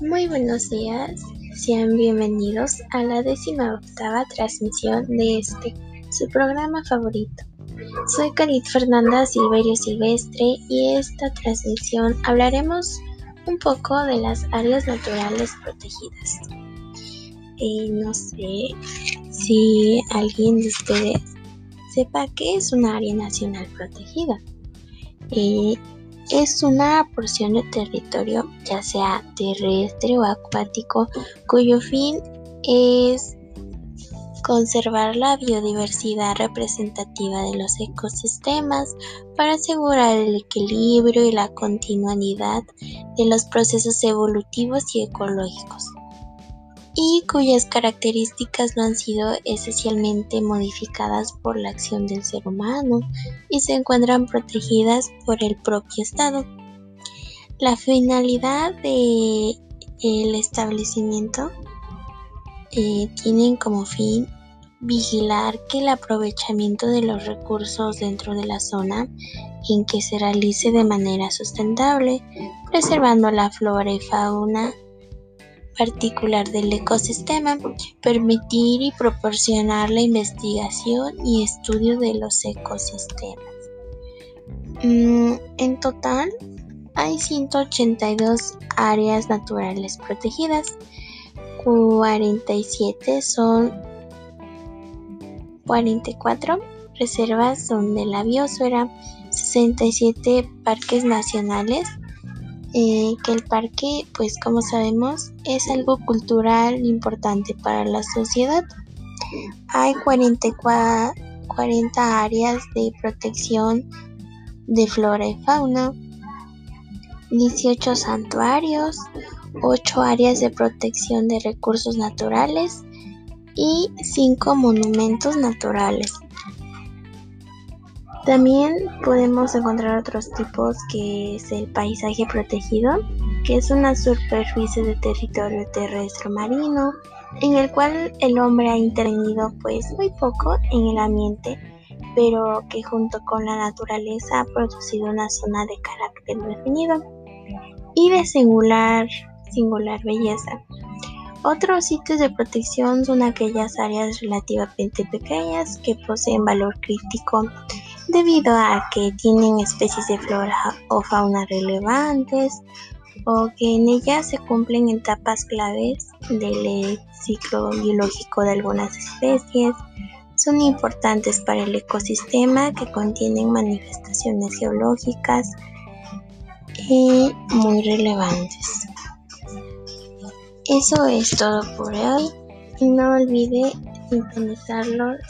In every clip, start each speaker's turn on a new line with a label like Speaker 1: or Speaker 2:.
Speaker 1: Muy buenos días, sean bienvenidos a la décima octava transmisión de este, su programa favorito. Soy Calit Fernanda Silverio Silvestre y esta transmisión hablaremos un poco de las áreas naturales protegidas. Eh, no sé si alguien de ustedes sepa qué es una área nacional protegida. Eh, es una porción de territorio, ya sea terrestre o acuático, cuyo fin es conservar la biodiversidad representativa de los ecosistemas para asegurar el equilibrio y la continuidad de los procesos evolutivos y ecológicos y cuyas características no han sido esencialmente modificadas por la acción del ser humano y se encuentran protegidas por el propio Estado. La finalidad del establecimiento eh, como fin vigilar que el aprovechamiento de los recursos dentro de la zona en que se realice de manera sustentable, preservando la flora y fauna particular del ecosistema, permitir y proporcionar la investigación y estudio de los ecosistemas. Mm, en total, hay 182 áreas naturales protegidas, 47 son 44 reservas donde la biosfera, 67 parques nacionales, eh, que el parque, pues como sabemos, es algo cultural importante para la sociedad. Hay 44, 40 áreas de protección de flora y fauna, 18 santuarios, 8 áreas de protección de recursos naturales y 5 monumentos naturales. También podemos encontrar otros tipos que es el paisaje protegido, que es una superficie de territorio terrestre marino en el cual el hombre ha intervenido pues muy poco en el ambiente, pero que junto con la naturaleza ha producido una zona de carácter definido y de singular, singular belleza. Otros sitios de protección son aquellas áreas relativamente pequeñas que poseen valor crítico debido a que tienen especies de flora o fauna relevantes o que en ellas se cumplen etapas claves del ciclo biológico de algunas especies. Son importantes para el ecosistema que contienen manifestaciones geológicas y muy relevantes. Eso es todo por hoy no olvide sintonizarlos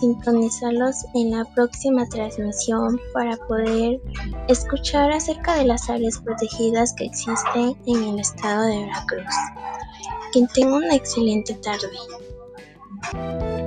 Speaker 1: sintonizarlos en la próxima transmisión para poder escuchar acerca de las áreas protegidas que existen en el estado de Veracruz. Que tengan una excelente tarde.